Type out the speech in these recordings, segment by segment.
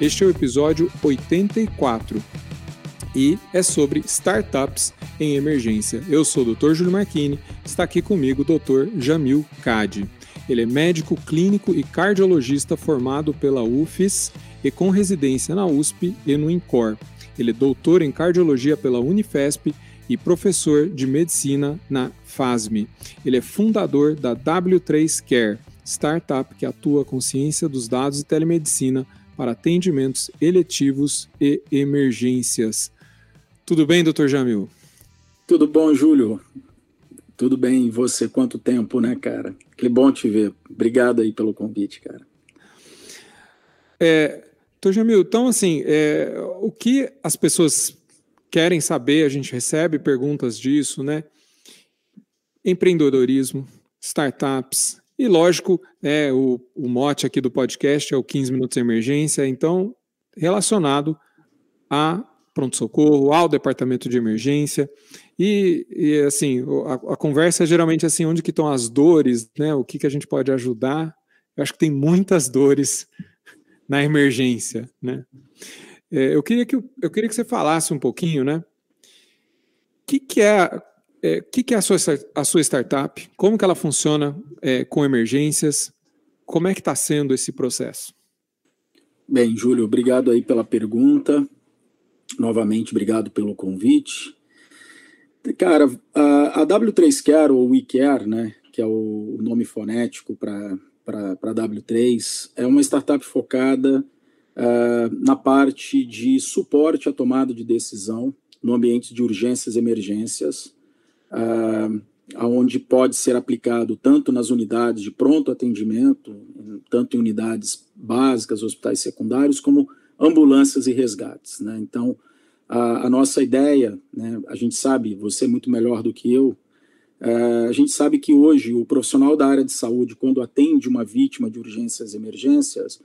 Este é o episódio 84 e é sobre startups em emergência. Eu sou o Dr. Júlio Marchini, está aqui comigo o Dr. Jamil Kadi. Ele é médico clínico e cardiologista formado pela UFES e com residência na USP e no INCOR. Ele é doutor em cardiologia pela Unifesp e professor de medicina na FASM. Ele é fundador da W3 Care, startup que atua com ciência dos dados e telemedicina para atendimentos eletivos e emergências. Tudo bem, doutor Jamil? Tudo bom, Júlio. Tudo bem, e você? Quanto tempo, né, cara? Que bom te ver. Obrigado aí pelo convite, cara. É, doutor Jamil, então, assim, é, o que as pessoas querem saber, a gente recebe perguntas disso, né? Empreendedorismo, startups, e lógico, é, o, o mote aqui do podcast é o 15 minutos de emergência, então relacionado a pronto-socorro, ao departamento de emergência. E, e assim, a, a, conversa é geralmente assim, onde que estão as dores, né? O que, que a gente pode ajudar. Eu acho que tem muitas dores na emergência, né? É, eu, queria que, eu queria que você falasse um pouquinho, né? O que, que é o é, que, que, é a sua, a sua startup? Como que ela funciona é, com emergências? Como é que está sendo esse processo? Bem, Júlio, obrigado aí pela pergunta. Novamente, obrigado pelo convite. Cara, a, a W3 Care, ou WeCare, né, que é o nome fonético para W3, é uma startup focada uh, na parte de suporte à tomada de decisão no ambiente de urgências e emergências, uh, onde pode ser aplicado tanto nas unidades de pronto atendimento, tanto em unidades básicas, hospitais secundários, como ambulâncias e resgates. Né? Então, a, a, nossa ideia, né, a gente sabe, você é muito melhor do que eu, uh, a gente sabe que hoje o profissional da área de saúde, quando atende uma vítima de urgências e emergências,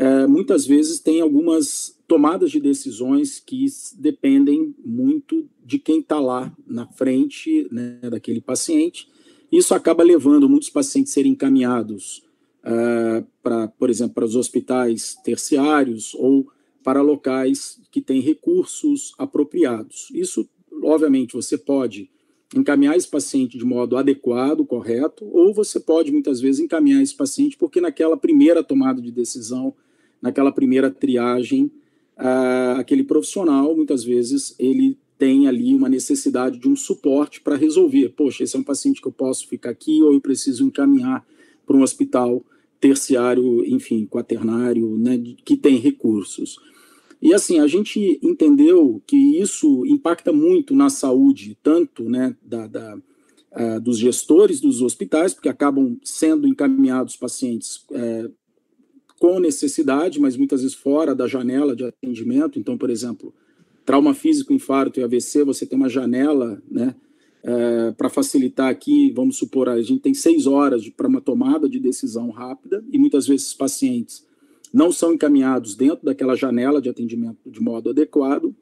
é, muitas vezes tem algumas tomadas de decisões que dependem muito de quem está lá na frente né, daquele paciente. Isso acaba levando muitos pacientes a serem encaminhados uh, para, por exemplo, para os hospitais terciários ou para locais que têm recursos apropriados. Isso, obviamente, você pode encaminhar esse paciente de modo adequado, correto, ou você pode muitas vezes encaminhar esse paciente porque naquela primeira tomada de decisão, naquela primeira triagem, uh, aquele profissional muitas vezes ele tem ali uma necessidade de um suporte para resolver. Poxa, esse é um paciente que eu posso ficar aqui ou eu preciso encaminhar para um hospital terciário, enfim, quaternário, né, que tem recursos. E assim, a gente entendeu que isso impacta muito na saúde, tanto né, da, da uh, dos gestores dos hospitais, porque acabam sendo encaminhados pacientes é, com necessidade, mas muitas vezes fora da janela de atendimento. Então, por exemplo, trauma físico, infarto e AVC, você tem uma janela, né? É, para facilitar aqui, vamos supor, a gente tem seis horas para uma tomada de decisão rápida e muitas vezes pacientes não são encaminhados dentro daquela janela de atendimento de modo adequado,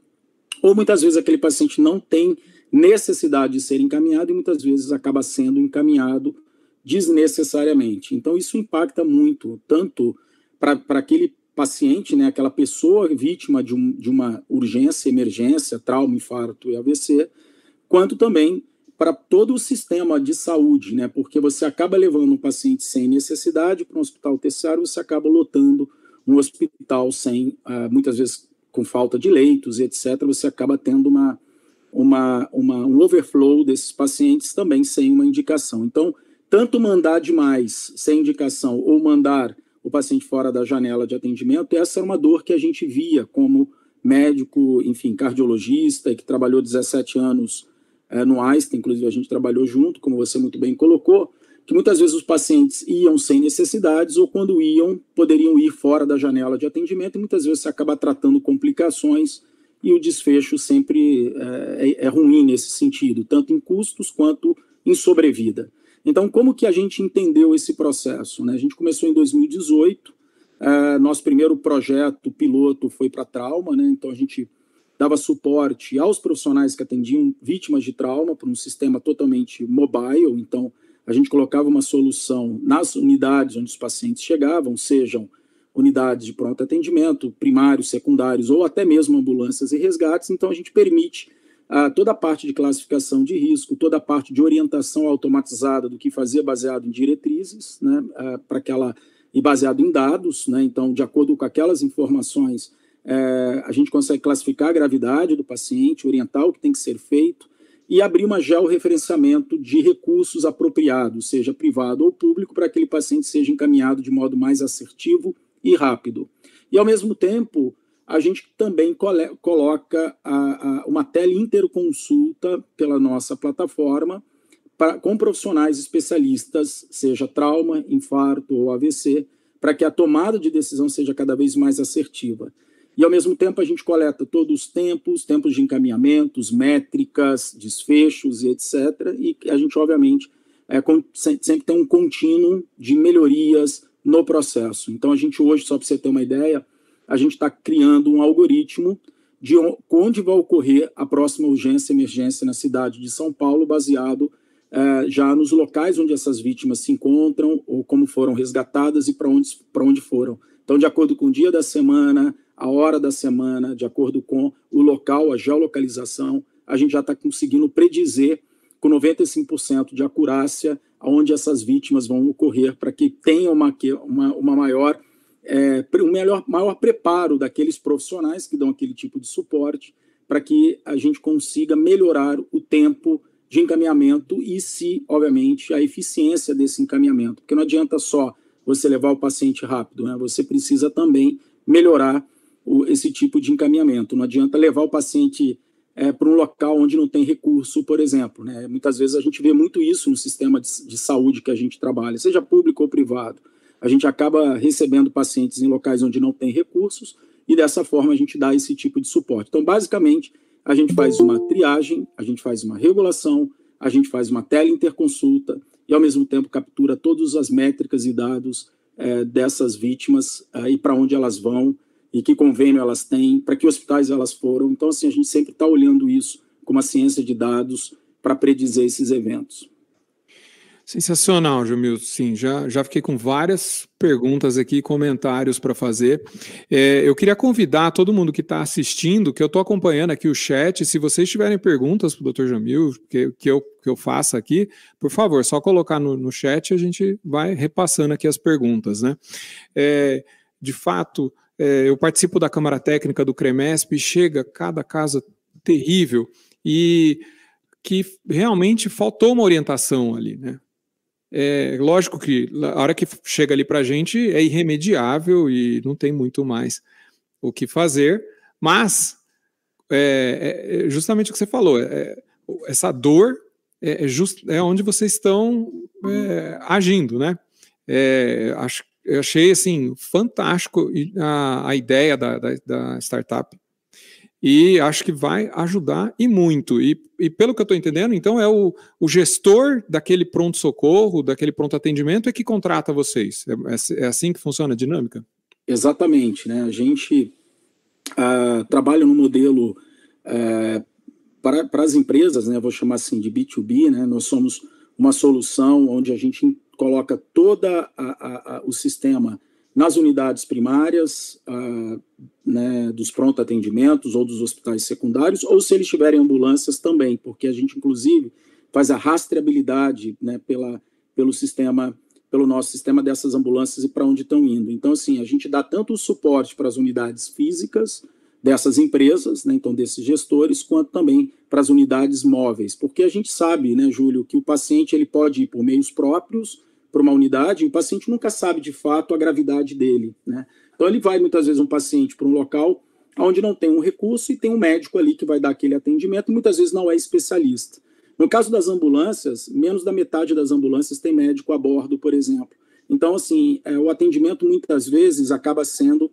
ou muitas vezes aquele paciente não tem necessidade de ser encaminhado e muitas vezes acaba sendo encaminhado desnecessariamente. Então, isso impacta muito, tanto para aquele paciente, né, aquela pessoa vítima de, um, de uma urgência, emergência, trauma, infarto e AVC, quanto também para todo o sistema de saúde, né, porque você acaba levando um paciente sem necessidade para um hospital terciário, você acaba lotando um hospital sem, uh, muitas vezes com falta de leitos etc., você acaba tendo uma, uma, uma, um overflow desses pacientes também sem uma indicação. Então, tanto mandar demais sem indicação ou mandar o paciente fora da janela de atendimento, essa era uma dor que a gente via como médico, enfim, cardiologista, que trabalhou 17 anos é, no Einstein, inclusive a gente trabalhou junto, como você muito bem colocou, que muitas vezes os pacientes iam sem necessidades ou quando iam, poderiam ir fora da janela de atendimento e muitas vezes você acaba tratando complicações e o desfecho sempre é, é, é ruim nesse sentido, tanto em custos quanto em sobrevida. Então, como que a gente entendeu esse processo? Né? A gente começou em 2018, é, nosso primeiro projeto piloto foi para trauma, né? então a gente dava suporte aos profissionais que atendiam vítimas de trauma para um sistema totalmente mobile, então a gente colocava uma solução nas unidades onde os pacientes chegavam, sejam unidades de pronto atendimento, primários, secundários ou até mesmo ambulâncias e resgates. Então, a gente permite ah, toda a parte de classificação de risco, toda a parte de orientação automatizada do que fazer baseado em diretrizes, né, ah, para aquela e baseado em dados. Né, então, de acordo com aquelas informações, eh, a gente consegue classificar a gravidade do paciente, orientar o que tem que ser feito e abrir uma georreferenciamento de recursos apropriados, seja privado ou público, para que aquele paciente seja encaminhado de modo mais assertivo e rápido. E, ao mesmo tempo, a gente também coloca a, a, uma teleinterconsulta pela nossa plataforma pra, com profissionais especialistas, seja trauma, infarto ou AVC, para que a tomada de decisão seja cada vez mais assertiva. E, ao mesmo tempo, a gente coleta todos os tempos, tempos de encaminhamentos, métricas, desfechos e etc. E a gente, obviamente, é, sempre tem um contínuo de melhorias no processo. Então, a gente hoje, só para você ter uma ideia, a gente está criando um algoritmo de onde vai ocorrer a próxima urgência emergência na cidade de São Paulo, baseado é, já nos locais onde essas vítimas se encontram, ou como foram resgatadas e para onde, onde foram. Então, de acordo com o dia da semana, a hora da semana, de acordo com o local, a geolocalização, a gente já está conseguindo predizer com 95% de acurácia aonde essas vítimas vão ocorrer para que tenha uma, uma, uma maior é, um melhor, maior preparo daqueles profissionais que dão aquele tipo de suporte para que a gente consiga melhorar o tempo de encaminhamento e se, obviamente, a eficiência desse encaminhamento. Porque não adianta só você levar o paciente rápido, né? você precisa também melhorar o, esse tipo de encaminhamento. Não adianta levar o paciente é, para um local onde não tem recurso, por exemplo. Né? Muitas vezes a gente vê muito isso no sistema de, de saúde que a gente trabalha, seja público ou privado. A gente acaba recebendo pacientes em locais onde não tem recursos e dessa forma a gente dá esse tipo de suporte. Então, basicamente, a gente faz uma triagem, a gente faz uma regulação, a gente faz uma teleinterconsulta e, ao mesmo tempo, captura todas as métricas e dados é, dessas vítimas é, e para onde elas vão e que convênio elas têm, para que hospitais elas foram. Então, assim, a gente sempre está olhando isso com uma ciência de dados para predizer esses eventos. Sensacional, Jamil. Sim, já, já fiquei com várias perguntas aqui, comentários para fazer. É, eu queria convidar todo mundo que está assistindo, que eu estou acompanhando aqui o chat, se vocês tiverem perguntas para o Dr. Jamil, que, que, eu, que eu faça aqui, por favor, só colocar no, no chat e a gente vai repassando aqui as perguntas. Né? É, de fato, é, eu participo da Câmara Técnica do CREMESP, chega cada casa terrível e que realmente faltou uma orientação ali, né? É lógico que a hora que chega ali para a gente é irremediável e não tem muito mais o que fazer, mas é, é, é justamente o que você falou, é, essa dor é, é, just, é onde vocês estão é, agindo, né? acho eu achei assim fantástico a, a ideia da, da, da, startup e acho que vai ajudar e muito. E, e pelo que eu estou entendendo, então é o, o gestor daquele pronto socorro, daquele pronto atendimento é que contrata vocês. É, é, é assim que funciona a dinâmica? Exatamente, né? A gente uh, trabalha no modelo uh, para, para as empresas, né? Vou chamar assim de B2B, né? Nós somos uma solução onde a gente coloca toda o sistema nas unidades primárias, né, dos pronto atendimentos ou dos hospitais secundários, ou se eles tiverem ambulâncias também, porque a gente inclusive faz a rastreabilidade né, pela, pelo sistema, pelo nosso sistema dessas ambulâncias e para onde estão indo. Então, assim, a gente dá tanto o suporte para as unidades físicas dessas empresas, né, então desses gestores, quanto também para as unidades móveis, porque a gente sabe, né, Júlio, que o paciente ele pode ir por meios próprios para uma unidade, o paciente nunca sabe de fato a gravidade dele. Né? Então, ele vai muitas vezes um paciente para um local onde não tem um recurso e tem um médico ali que vai dar aquele atendimento, e muitas vezes não é especialista. No caso das ambulâncias, menos da metade das ambulâncias tem médico a bordo, por exemplo. Então, assim, é, o atendimento muitas vezes acaba sendo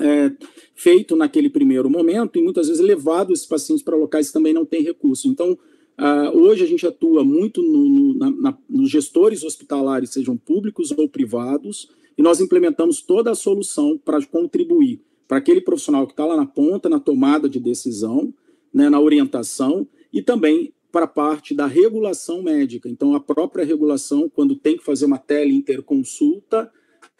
é, feito naquele primeiro momento e muitas vezes levado esses pacientes para locais que também não têm recurso. Então, uh, hoje a gente atua muito no, no, na, na, nos gestores hospitalares, sejam públicos ou privados, e nós implementamos toda a solução para contribuir para aquele profissional que está lá na ponta, na tomada de decisão, né, na orientação, e também para a parte da regulação médica. Então, a própria regulação, quando tem que fazer uma tele-interconsulta,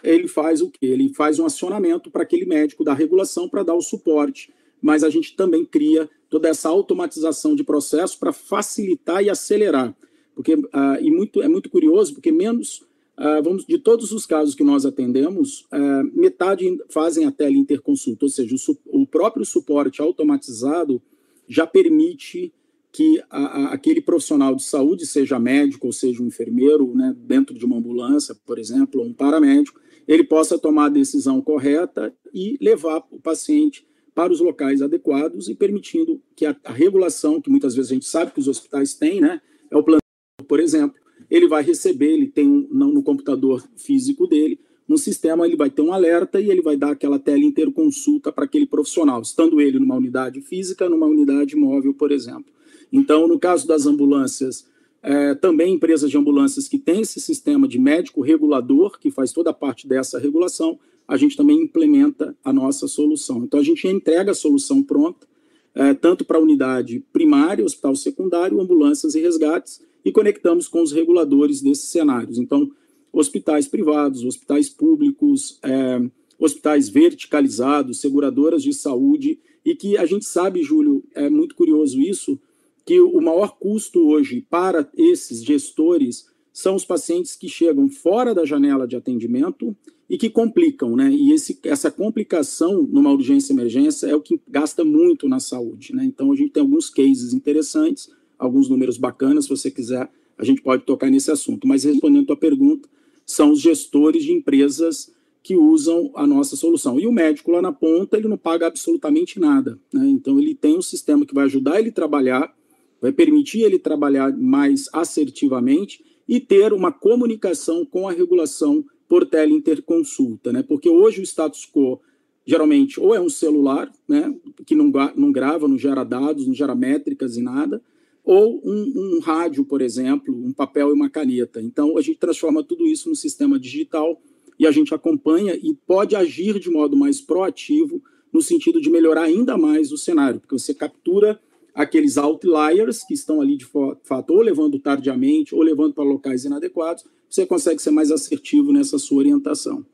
ele faz o quê? Ele faz um acionamento para aquele médico da regulação para dar o suporte. Mas a gente também cria toda essa automatização de processo para facilitar e acelerar. Porque, uh, e muito, é muito curioso, porque menos, uh, vamos, de todos os casos que nós atendemos, uh, metade fazem a teleinterconsulta, ou seja, o, o próprio suporte automatizado já permite que a, a, aquele profissional de saúde, seja médico ou seja um enfermeiro, né, dentro de uma ambulância, por exemplo, ou um paramédico, ele possa tomar a decisão correta e levar o paciente para os locais adequados e permitindo que a, a regulação, que muitas vezes a gente sabe que os hospitais têm, né, é o plano, por exemplo, ele vai receber, ele tem um, no, no computador físico dele, no sistema ele vai ter um alerta e ele vai dar aquela tela interconsulta para aquele profissional, estando ele numa unidade física, numa unidade móvel, por exemplo. Então, no caso das ambulâncias, é, também empresas de ambulâncias que têm esse sistema de médico regulador, que faz toda a parte dessa regulação, a gente também implementa a nossa solução. Então, a gente entrega a solução pronta, é, tanto para a unidade primária, hospital secundário, ambulâncias e resgates, e conectamos com os reguladores desses cenários. Então, hospitais privados, hospitais públicos, é, hospitais verticalizados, seguradoras de saúde, e que a gente sabe, Júlio, é muito curioso isso, que o maior custo hoje para esses gestores são os pacientes que chegam fora da janela de atendimento e que complicam, né? E esse, essa complicação numa urgência emergência é o que gasta muito na saúde, né? Então a gente tem alguns cases interessantes, alguns números bacanas, se você quiser, a gente pode tocar nesse assunto. Mas respondendo a tua pergunta, são os gestores de empresas que usam a nossa solução. E o médico lá na ponta, ele não paga absolutamente nada, né? Então ele tem um sistema que vai ajudar ele a trabalhar vai permitir ele trabalhar mais assertivamente e ter uma comunicação com a regulação por teleinterconsulta, né? Porque hoje o status quo geralmente ou é um celular, né, que não, não grava, não gera dados, não gera métricas e nada, ou um, um rádio, por exemplo, um papel e uma caneta. Então a gente transforma tudo isso no sistema digital e a gente acompanha e pode agir de modo mais proativo no sentido de melhorar ainda mais o cenário, porque você captura aqueles outliers que estão ali de fato ou levando tardiamente ou levando para locais inadequados, você consegue ser mais assertivo nessa sua orientação.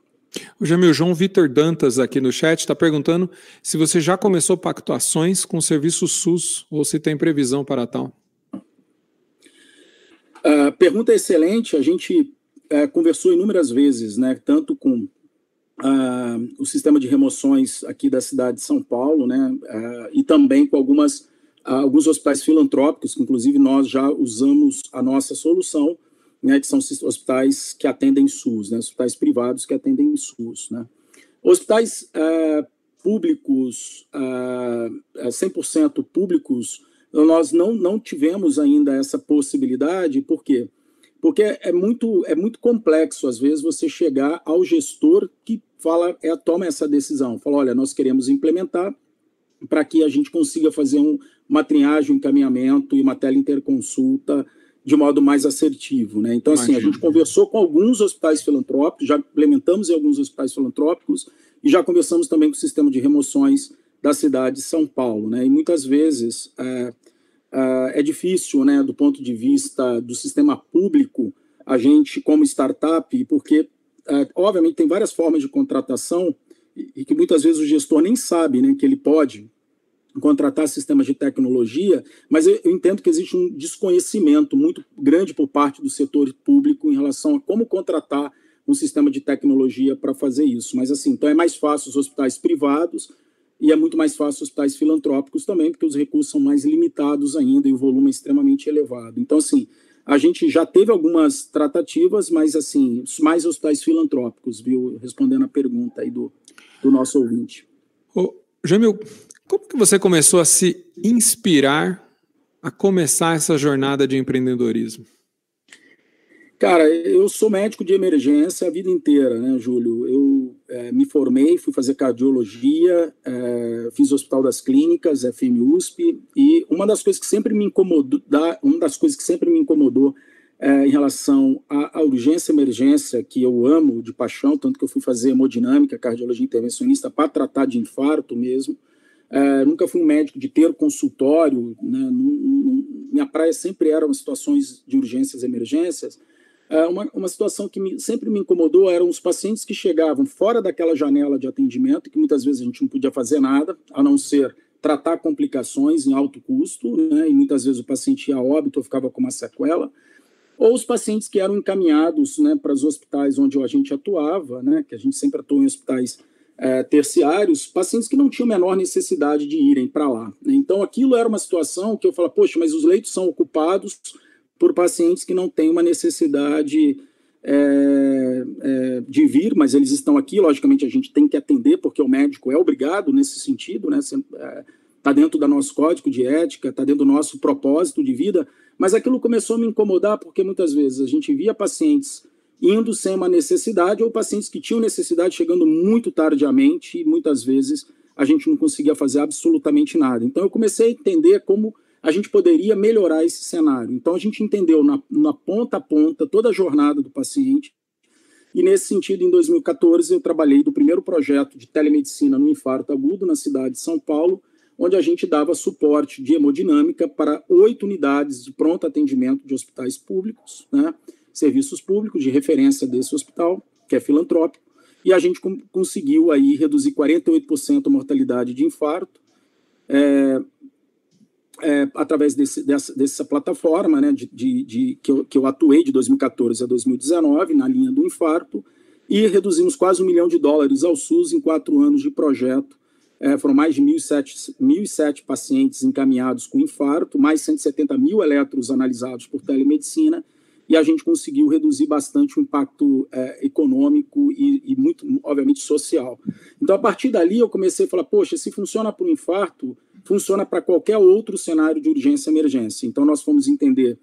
O Jamil João Vitor Dantas aqui no chat está perguntando se você já começou pactuações com o serviço SUS ou se tem previsão para tal. Uh, pergunta excelente. A gente uh, conversou inúmeras vezes, né, tanto com uh, o sistema de remoções aqui da cidade de São Paulo, né, ah, e também com algumas alguns hospitais filantrópicos, que inclusive nós já usamos a nossa solução, né, que são hospitais que atendem SUS, né, hospitais privados que atendem SUS. Né. Hospitais é, públicos, é, 100% é, públicos, nós não, não tivemos ainda essa possibilidade, por quê? Porque é muito, é muito complexo, às vezes, você chegar ao gestor que fala, é, toma essa decisão, fala, olha, nós queremos implementar para que a gente consiga fazer um, uma triagem, um encaminhamento e uma teleinterconsulta de modo mais assertivo. Né? Então, assim, a gente conversou com alguns hospitais filantrópicos, já implementamos em alguns hospitais filantrópicos e já conversamos também com o sistema de remoções da cidade de São Paulo. Né? E muitas vezes é, é, é difícil, né, do ponto de vista do sistema público, a gente, como startup, porque, é, obviamente, tem várias formas de contratação e que muitas vezes o gestor nem sabe né, que ele pode contratar sistemas de tecnologia, mas eu, entendo que existe um desconhecimento muito grande por parte do setor público em relação a como contratar um sistema de tecnologia para fazer isso. Mas assim, então é mais fácil os hospitais privados e é muito mais fácil os hospitais filantrópicos também, porque os recursos são mais limitados ainda e o volume é extremamente elevado. Então assim, a gente já teve algumas tratativas, mas assim, mais hospitais filantrópicos, viu? Respondendo a pergunta aí do, do nosso ouvinte. Ô, Jamil, como que você começou a se inspirar a começar essa jornada de empreendedorismo? Cara, eu sou médico de emergência a vida inteira, né, Júlio? Eu é, me formei, fui fazer cardiologia, é, fiz Hospital das Clínicas, FMUSP, e uma das coisas que sempre me incomodou, uma das coisas que sempre me incomodou é, em relação à, à urgência emergência, que eu amo de paixão, tanto que eu fui fazer hemodinâmica, cardiologia intervencionista, para tratar de infarto mesmo. É, nunca fui um médico de ter consultório, né? minha praia sempre eram situações de urgências emergências, é, uma, uma situação que me, sempre me incomodou eram os pacientes que chegavam fora daquela janela de atendimento, que muitas vezes a gente não podia fazer nada, a não ser tratar complicações em alto custo, né, e muitas vezes o paciente ia a óbito ou ficava com uma sequela, ou os pacientes que eram encaminhados né, para os hospitais onde a gente atuava, né, que a gente sempre atuou em hospitais é, terciários, pacientes que não tinham menor necessidade de irem para lá. Né. Então, aquilo era uma situação que eu falava, poxa, mas os leitos são ocupados, por pacientes que não têm uma necessidade é, é, de vir, mas eles estão aqui, logicamente a gente tem que atender, porque o médico é obrigado nesse sentido, né? É, dentro do nosso código de ética, está dentro do nosso propósito de vida, mas aquilo começou a me incomodar porque muitas vezes a gente via pacientes indo sem uma necessidade ou pacientes que tinham necessidade chegando muito tardiamente e muitas vezes a gente não conseguia fazer absolutamente nada. Então eu comecei a entender como a gente poderia melhorar esse cenário. Então, a gente entendeu na, na ponta a ponta toda a jornada do paciente. E, nesse sentido, em 2014, eu trabalhei do primeiro projeto de telemedicina no infarto agudo na cidade de São Paulo, onde a gente dava suporte de hemodinâmica para oito unidades de pronto atendimento de hospitais públicos, né, serviços públicos de referência desse hospital, que é filantrópico, e a gente conseguiu aí reduzir 48% a mortalidade de infarto, é, é, através desse, dessa, dessa, plataforma, né, de, de, de, que, eu, que eu atuei de 2014 a 2019 na linha do infarto, e reduzimos quase um milhão de dólares ao SUS em quatro anos de projeto. É, foram mais de 1.007 pacientes encaminhados com infarto, mais 170 mil eletros analisados por telemedicina, e a gente conseguiu reduzir bastante o impacto é, econômico e, e, muito, obviamente, social. Então, a partir dali, eu comecei a falar: poxa, se funciona para o infarto, funciona para qualquer outro cenário de urgência e emergência. Então, nós fomos entender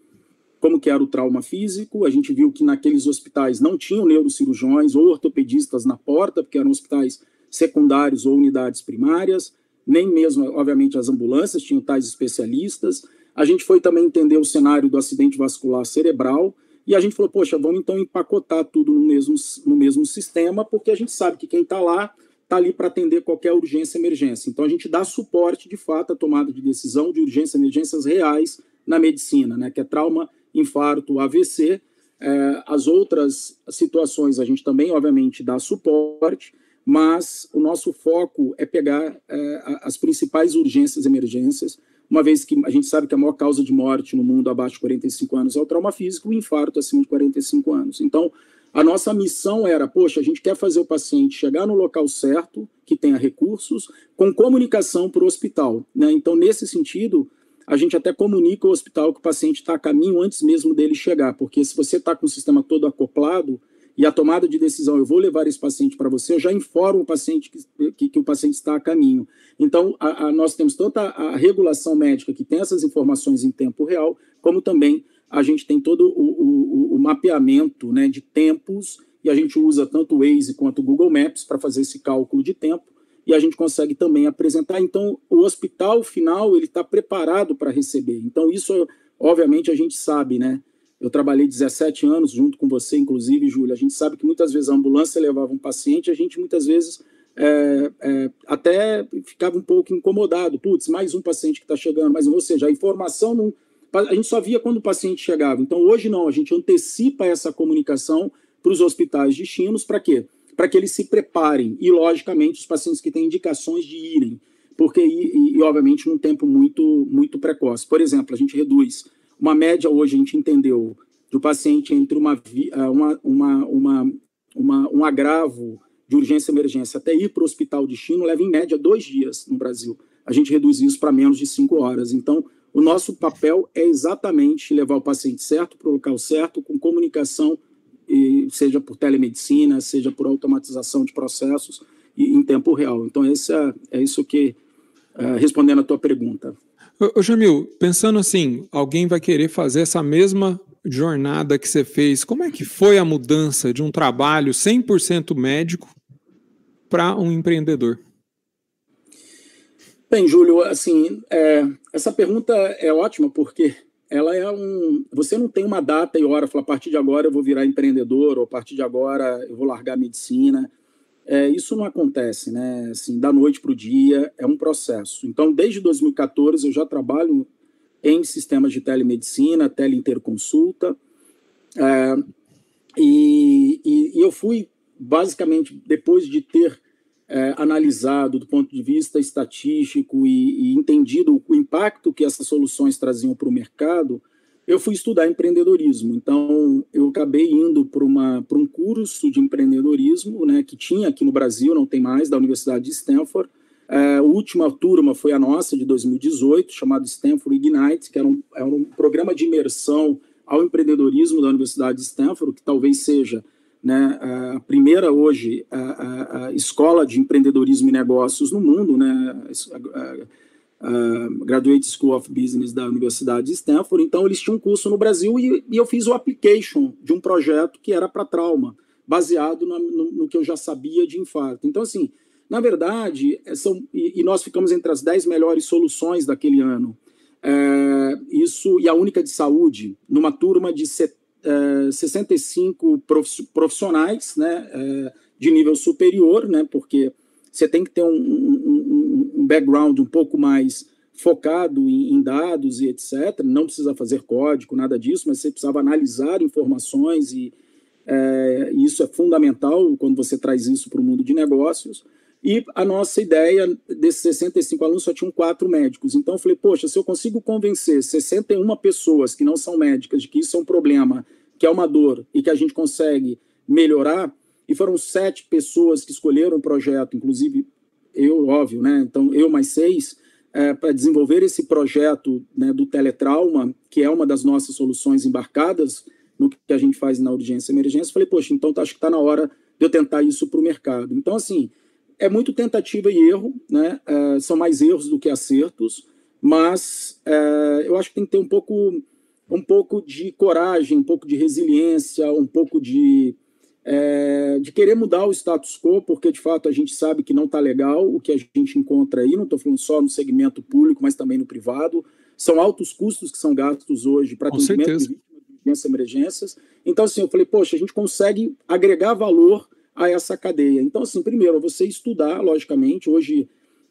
como que era o trauma físico, a gente viu que naqueles hospitais não tinham neurocirurgiões ou ortopedistas na porta, porque eram hospitais secundários ou unidades primárias, nem mesmo, obviamente, as ambulâncias tinham tais especialistas. A gente foi também entender o cenário do acidente vascular cerebral, e a gente falou, poxa, vamos então empacotar tudo no mesmo, no mesmo sistema, porque a gente sabe que quem está lá está ali para atender qualquer urgência emergência. Então, a gente dá suporte, de fato, à tomada de decisão de urgência e emergências reais na medicina, né, que é trauma, infarto, AVC. É, as outras situações a gente também, obviamente, dá suporte, mas o nosso foco é pegar é, as principais urgências e emergências, uma vez que a gente sabe que a maior causa de morte no mundo abaixo de 45 anos é o trauma físico, o infarto acima de 45 anos. Então, a nossa missão era, poxa, a gente quer fazer o paciente chegar no local certo, que tenha recursos, com comunicação para o hospital. Né? Então, nesse sentido, a gente até comunica ao hospital que o paciente está a caminho antes mesmo dele chegar, porque se você está com o sistema todo acoplado e a tomada de decisão, eu vou levar esse paciente para você, eu já informo o paciente que, que, que o paciente está a caminho. Então, a, a, nós temos tanto a, regulação médica que tem essas informações em tempo real, como também a gente tem todo o, o, o mapeamento né, de tempos e a gente usa tanto o Waze quanto o Google Maps para fazer esse cálculo de tempo e a gente consegue também apresentar. Então, o hospital final ele está preparado para receber. Então, isso, obviamente, a gente sabe, né? Eu trabalhei 17 anos junto com você, inclusive, Júlia. A gente sabe que muitas vezes a ambulância levava um paciente, a gente muitas vezes é, é, até ficava um pouco incomodado. Putz, mais um paciente que está chegando, mas ou seja, a informação não a gente só via quando o paciente chegava. Então, hoje não, a gente antecipa essa comunicação para os hospitais destinos, para quê? Para que eles se preparem, e, logicamente, os pacientes que têm indicações de irem, porque, e, e, obviamente, num tempo muito, muito precoce. Por exemplo, a gente reduz uma média, hoje a gente entendeu, do paciente entre uma, uma, uma, uma, uma um agravo de urgência e emergência até ir para o hospital destino, leva em média dois dias no Brasil. A gente reduz isso para menos de cinco horas. Então, o nosso papel é exatamente levar o paciente certo para o local certo, com comunicação, seja por telemedicina, seja por automatização de processos e em tempo real. Então, esse é, é isso que, é, respondendo a tua pergunta. Ô, Jamil, pensando assim, alguém vai querer fazer essa mesma jornada que você fez, como é que foi a mudança de um trabalho 100% médico para um empreendedor? Bem, Júlio, assim, é, essa pergunta é ótima porque ela é um. Você não tem uma data e hora, falar a partir de agora eu vou virar empreendedor, ou a partir de agora eu vou largar a medicina. É, isso não acontece, né? Assim, da noite para o dia, é um processo. Então, desde 2014, eu já trabalho em sistemas de telemedicina, teleinterconsulta, é, e, e, e eu fui, basicamente, depois de ter é, analisado do ponto de vista estatístico e, e, entendido o impacto que essas soluções traziam para o mercado, eu fui estudar empreendedorismo. Então, eu acabei indo para um curso de empreendedorismo, né, que tinha aqui no Brasil, não tem mais, da Universidade de Stanford. É, a última turma foi a nossa, de 2018, chamado Stanford Ignite, que era um, era um programa de imersão ao empreendedorismo da Universidade de Stanford, que talvez seja né, a primeira hoje a, a, a, escola de empreendedorismo e negócios no mundo, né, a, a, Graduate School of Business da Universidade de Stanford. Então, eles tinham um curso no Brasil e, e eu fiz o application de um projeto que era para trauma, baseado no, no, no, que eu já sabia de infarto. Então, assim, na verdade, são, e, e nós ficamos entre as 10 melhores soluções daquele ano. É, isso e a única de saúde, numa turma de 70 65 profissionais né, é, de nível superior, né, porque você tem que ter um, um, um background um pouco mais focado em, em, dados e etc. Não precisa fazer código, nada disso, mas você precisava analisar informações e é, isso é fundamental quando você traz isso para o mundo de negócios. E a nossa ideia, desses 65 alunos, só tinham quatro médicos. Então, eu falei, poxa, se eu consigo convencer 61 pessoas que não são médicas de que isso é um problema, que é uma dor, e que a gente consegue melhorar, e foram sete pessoas que escolheram o projeto, inclusive eu, óbvio, né? Então, eu mais seis, é, para desenvolver esse projeto né, do teletrauma, que é uma das nossas soluções embarcadas no que a gente faz na urgência e emergência. Falei, poxa, então tá, acho que está na hora de eu tentar isso para o mercado. Então, assim, é muito tentativa e erro, né? É, são mais erros do que acertos, mas é, eu acho que tem que ter um pouco, um pouco de coragem, um pouco de resiliência, um pouco de, é, de querer mudar o status quo, porque de fato a gente sabe que não está legal o que a gente encontra aí, não estou falando só no segmento público, mas também no privado. São altos custos que são gastos hoje para atendimento de vítimas de emergências. Então, assim, eu falei, poxa, a gente consegue agregar valor a essa cadeia. Então, assim, primeiro, você estudar, logicamente. Hoje,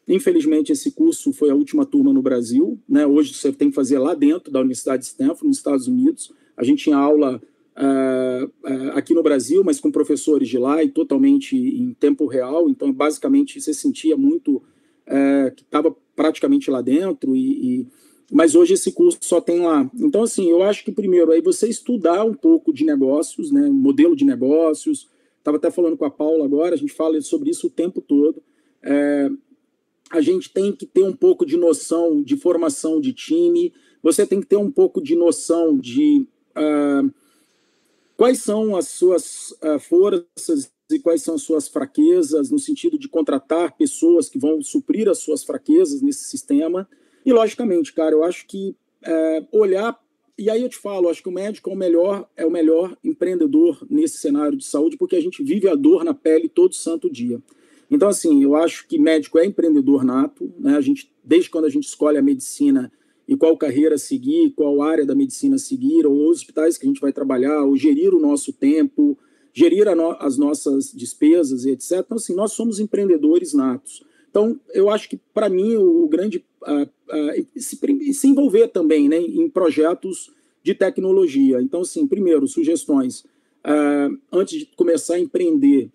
infelizmente, esse curso foi a última turma no Brasil. Né? Hoje você tem que fazer lá dentro da Universidade de Stanford, nos Estados Unidos. A gente tinha aula uh, aqui no Brasil, mas com professores de lá e totalmente em tempo real. Então, basicamente, você sentia muito uh, que estava praticamente lá dentro e, e mas hoje esse curso só tem lá. Então, assim, eu acho que primeiro aí você estudar um pouco de negócios, né, modelo de negócios, Estava até falando com a Paula agora, a gente fala sobre isso o tempo todo. É, a gente tem que ter um pouco de noção de formação de time, você tem que ter um pouco de noção de uh, quais são as suas uh, forças e quais são as suas fraquezas, no sentido de contratar pessoas que vão suprir as suas fraquezas nesse sistema. E, logicamente, cara, eu acho que uh, olhar e aí eu te falo, acho que o médico é o melhor, é o melhor empreendedor nesse cenário de saúde, porque a gente vive a dor na pele todo santo dia. Então, assim, eu acho que médico é empreendedor nato, né? A gente, desde quando a gente escolhe a medicina e qual carreira seguir, qual área da medicina seguir, ou os hospitais que a gente vai trabalhar, ou gerir o nosso tempo, gerir no, as nossas despesas e etc. Então, assim, nós somos empreendedores natos. Então, eu acho que, para mim, o, o grande. Uh, se, se, envolver também né, em projetos de tecnologia. Então, assim, primeiro, sugestões. Uh, antes de começar a empreender,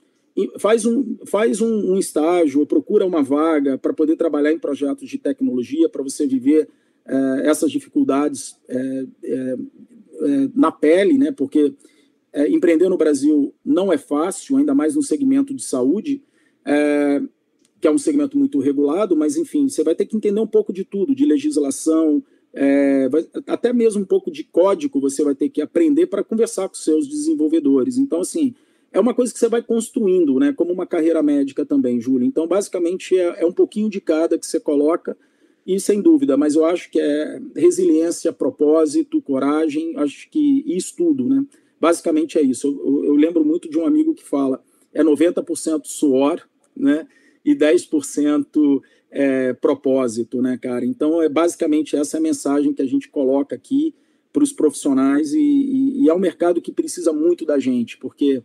faz um, faz um, um estágio, procura uma vaga para poder trabalhar em projetos de tecnologia, para você viver essas dificuldades na pele, né? Porque empreender no Brasil não é fácil, ainda mais no segmento de saúde que é um segmento muito regulado, mas enfim, você vai ter que entender um pouco de tudo, de legislação, é, vai, até mesmo um pouco de código você vai ter que aprender para conversar com seus desenvolvedores. Então, assim, é uma coisa que você vai construindo, né? Como uma carreira médica também, Júlio. Então, basicamente, é, é um pouquinho de cada que você coloca. E sem dúvida, mas eu acho que é resiliência, propósito, coragem, acho que isso tudo, né? Basicamente é isso. Eu, eu lembro muito de um amigo que fala: é 90% suor, né? E 10% é, propósito, né, cara? Então, é basicamente essa a mensagem que a gente coloca aqui para os profissionais e, e, e é um mercado que precisa muito da gente, porque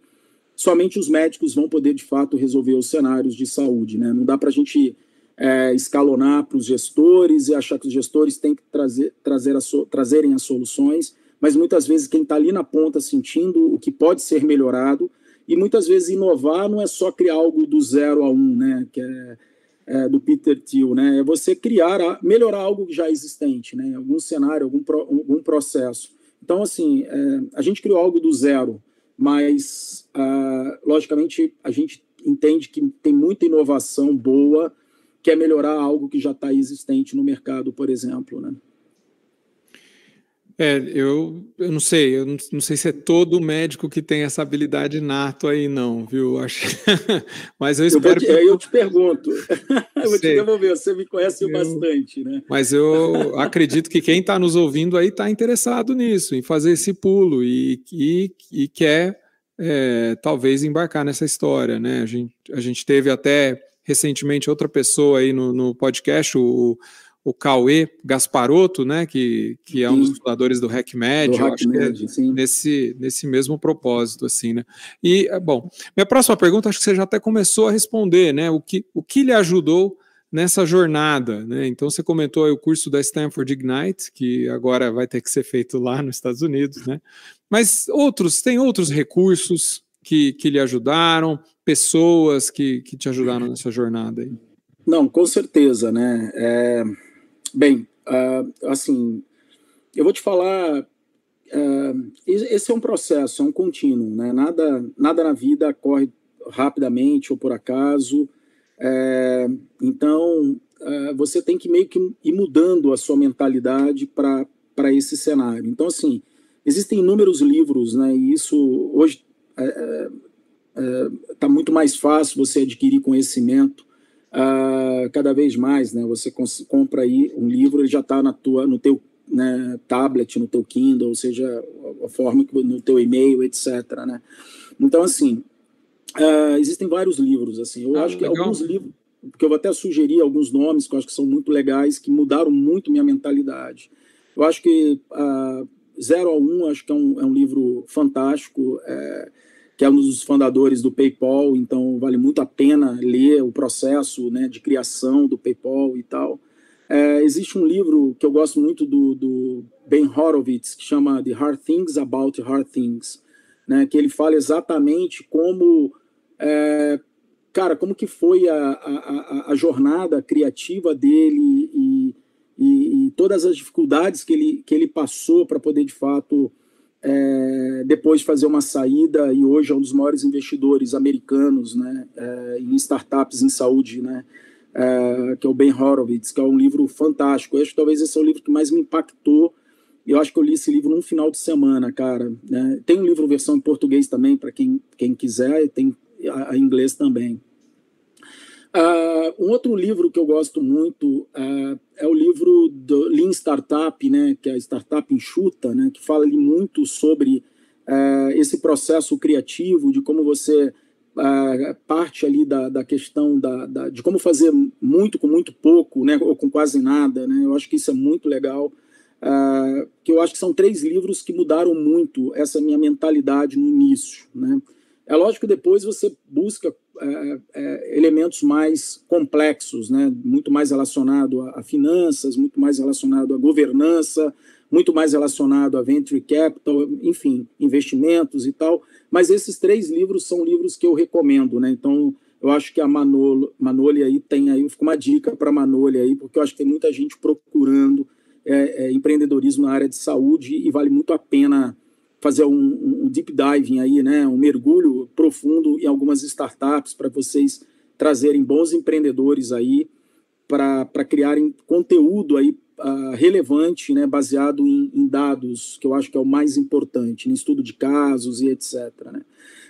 somente os médicos vão poder, de fato, resolver os cenários de saúde, né? Não dá para a gente é, escalonar para os gestores e achar que os gestores têm que trazer, trazer a so, trazerem as soluções, mas muitas vezes quem está ali na ponta sentindo o que pode ser melhorado, e muitas vezes inovar não é só criar algo do zero a um, né? Que é, é do Peter Thiel, né? É você criar, melhorar algo já existente, né? Algum cenário, algum, pro, algum processo. Então, assim, é, a gente criou algo do zero, mas, ah, logicamente, a gente entende que tem muita inovação boa quer melhorar algo que já está existente no mercado, por exemplo, né? É, eu, eu não sei, eu não, não, sei se é todo médico que tem essa habilidade nato aí, não, viu? Acho... Mas eu espero. Eu, te, que... eu te pergunto, eu vou te devolver, você me conhece eu... bastante, né? Mas eu acredito que quem está nos ouvindo aí está interessado nisso, em fazer esse pulo e, e, e quer é, talvez embarcar nessa história, né? A gente, a gente teve até recentemente outra pessoa aí no, no podcast, o, o Cauê Gasparotto, né, que, que é um dos fundadores do HackMed, acho que é nesse, nesse mesmo propósito, assim, né. E, é, bom, minha próxima pergunta, acho que você já até começou a responder, né, o que, o que lhe ajudou nessa jornada, né, então você comentou aí o curso da Stanford Ignite, que agora vai ter que ser feito lá nos Estados Unidos, né, mas outros, tem outros recursos que, que lhe ajudaram, pessoas que, que te ajudaram nessa jornada aí? Não, com certeza, né? É, bem, uh, assim, eu vou te falar, uh, esse é um processo, é um contínuo, né? Nada, nada na vida corre rapidamente ou por acaso. É, então, uh, você tem que meio que ir mudando a sua mentalidade para esse cenário. Então, assim, existem inúmeros livros, né? E isso hoje está é, muito mais fácil você adquirir conhecimento uh, cada vez mais, né? Você compra aí um livro, ele já está na tua, no teu né, tablet, no teu Kindle, ou seja, a forma que no teu e-mail, etc. Né? Então, assim, uh, existem vários livros, assim. Eu ah, acho que legal. alguns livros, porque eu vou até sugerir alguns nomes que eu acho que são muito legais, que mudaram muito minha mentalidade. Eu acho que uh, Zero a Um, acho que é um, é um livro fantástico. É, que é um dos fundadores do PayPal, então vale muito a pena ler o processo né, de criação do PayPal e tal. É, existe um livro que eu gosto muito do, do, Ben Horowitz, que chama The Hard Things About Hard Things, né, que ele fala exatamente como, é, cara, como que foi a, a, a jornada criativa dele e, e, e, todas as dificuldades que ele, que ele passou para poder, de fato, é, depois de fazer uma saída e hoje é um dos maiores investidores americanos né, é, em startups em saúde, né, é, que é o Ben Horowitz, que é um livro fantástico. Eu acho que talvez esse é o livro que mais me impactou. Eu acho que eu li esse livro num final de semana, cara. Né. Tem um livro versão em português também, para quem, quem quiser, e tem a, a inglês também. Uh, um outro livro que eu gosto muito uh, é o livro do Lean Startup, né, que é a startup enxuta, né, que fala ali muito sobre uh, esse processo criativo, de como você parte ali da, da questão da, da, de como fazer muito com muito pouco, né, ou com quase nada. Né, eu acho que isso é muito legal. que eu acho que são três livros que mudaram muito essa minha mentalidade no início. Né. É lógico que depois você busca é, é, elementos mais complexos, né? muito mais relacionado a, a, finanças, muito mais relacionado à governança, muito mais relacionado a venture capital, enfim, investimentos e tal. Mas esses três livros são livros que eu recomendo, né? Então, eu acho que a Manolo, Manoli aí tem aí, fica uma dica para a Manoli aí, porque eu acho que tem muita gente procurando é, é, empreendedorismo na área de saúde e vale muito a pena fazer um, um, deep diving aí, né, um mergulho profundo em algumas startups para vocês trazerem bons empreendedores aí para criarem conteúdo aí uh, relevante, né, baseado em, em, dados, que eu acho que é o mais importante, em estudo de casos e etc. Né?